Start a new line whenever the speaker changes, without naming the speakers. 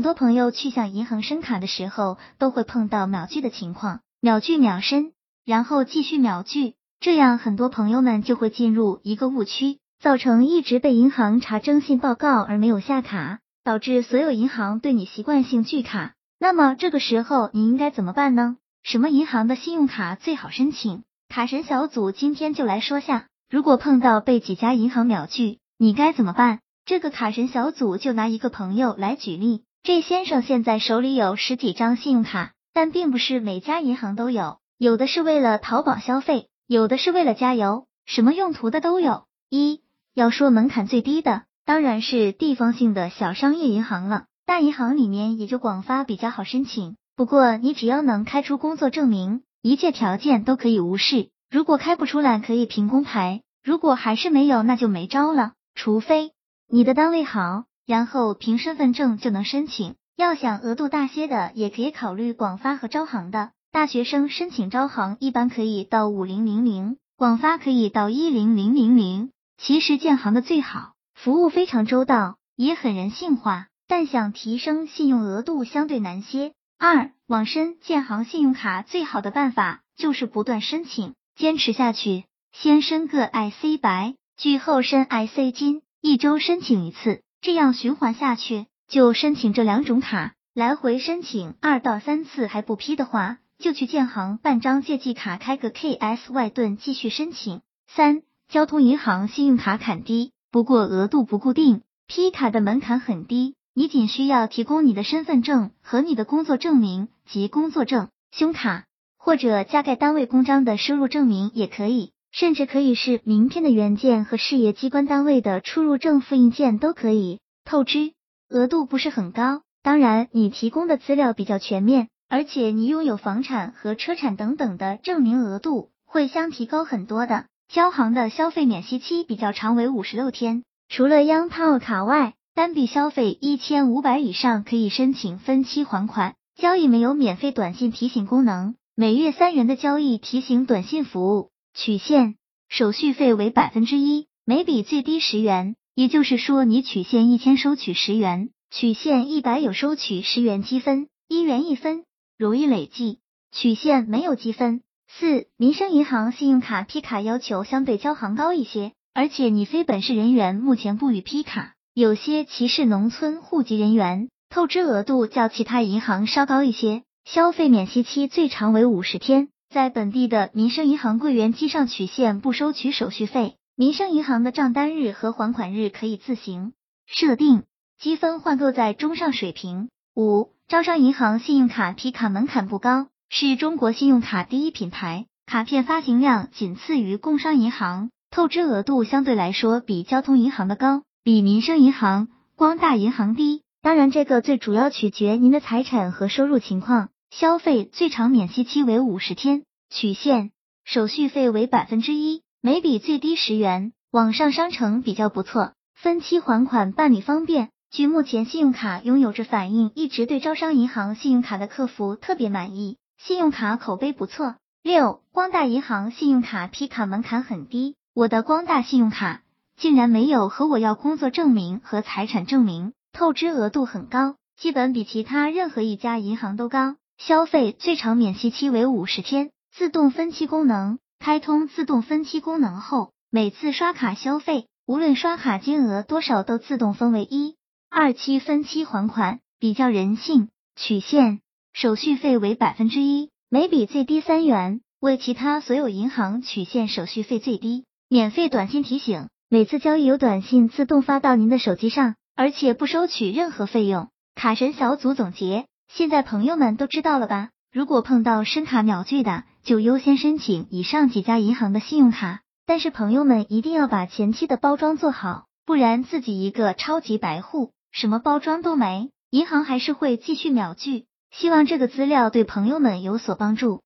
很多朋友去向银行申卡的时候，都会碰到秒拒的情况，秒拒秒申，然后继续秒拒，这样很多朋友们就会进入一个误区，造成一直被银行查征信报告而没有下卡，导致所有银行对你习惯性拒卡。那么这个时候你应该怎么办呢？什么银行的信用卡最好申请？卡神小组今天就来说下，如果碰到被几家银行秒拒，你该怎么办？这个卡神小组就拿一个朋友来举例。这先生现在手里有十几张信用卡，但并不是每家银行都有，有的是为了淘宝消费，有的是为了加油，什么用途的都有。一要说门槛最低的，当然是地方性的小商业银行了，大银行里面也就广发比较好申请。不过你只要能开出工作证明，一切条件都可以无视。如果开不出来，可以凭工牌；如果还是没有，那就没招了。除非你的单位好。然后凭身份证就能申请，要想额度大些的，也可以考虑广发和招行的。大学生申请招行一般可以到五零零零，广发可以到一零零零零。其实建行的最好，服务非常周到，也很人性化，但想提升信用额度相对难些。二网申建行信用卡最好的办法就是不断申请，坚持下去，先申个 IC 白，据后申 IC 金，一周申请一次。这样循环下去，就申请这两种卡，来回申请二到三次还不批的话，就去建行办张借记卡，开个 KSY 盾继续申请。三、交通银行信用卡砍低，不过额度不固定，批卡的门槛很低，你仅需要提供你的身份证和你的工作证明及工作证、胸卡或者加盖单位公章的收入证明也可以。甚至可以是名片的原件和事业机关单位的出入证复印件都可以。透支额度不是很高，当然你提供的资料比较全面，而且你拥有房产和车产等等的证明，额度会相提高很多的。交行的消费免息期比较长，为五十六天。除了央套卡外，单笔消费一千五百以上可以申请分期还款。交易没有免费短信提醒功能，每月三元的交易提醒短信服务。取现手续费为百分之一，每笔最低十元，也就是说你取现一千收取十元，取现一百有收取十元积分，一元一分，容易累计；取现没有积分。四民生银行信用卡批卡要求相对交行高一些，而且你非本市人员目前不予批卡，有些歧视农村户籍人员，透支额度较其他银行稍高一些，消费免息期最长为五十天。在本地的民生银行柜员机上取现不收取手续费，民生银行的账单日和还款日可以自行设定，积分换购在中上水平。五，招商银行信用卡批卡门槛不高，是中国信用卡第一品牌，卡片发行量仅次于工商银行，透支额度相对来说比交通银行的高，比民生银行、光大银行低。当然，这个最主要取决您的财产和收入情况。消费最长免息期为五十天，取现手续费为百分之一，每笔最低十元。网上商城比较不错，分期还款办理方便。据目前信用卡拥有者反映，一直对招商银行信用卡的客服特别满意，信用卡口碑不错。六光大银行信用卡批卡门槛很低，我的光大信用卡竟然没有和我要工作证明和财产证明，透支额度很高，基本比其他任何一家银行都高。消费最长免息期为五十天，自动分期功能开通。自动分期功能后，每次刷卡消费，无论刷卡金额多少，都自动分为一、二期分期还款，比较人性。取现手续费为百分之一，每笔最低三元，为其他所有银行取现手续费最低。免费短信提醒，每次交易有短信自动发到您的手机上，而且不收取任何费用。卡神小组总结。现在朋友们都知道了吧？如果碰到申卡秒拒的，就优先申请以上几家银行的信用卡。但是朋友们一定要把前期的包装做好，不然自己一个超级白户，什么包装都没，银行还是会继续秒拒。希望这个资料对朋友们有所帮助。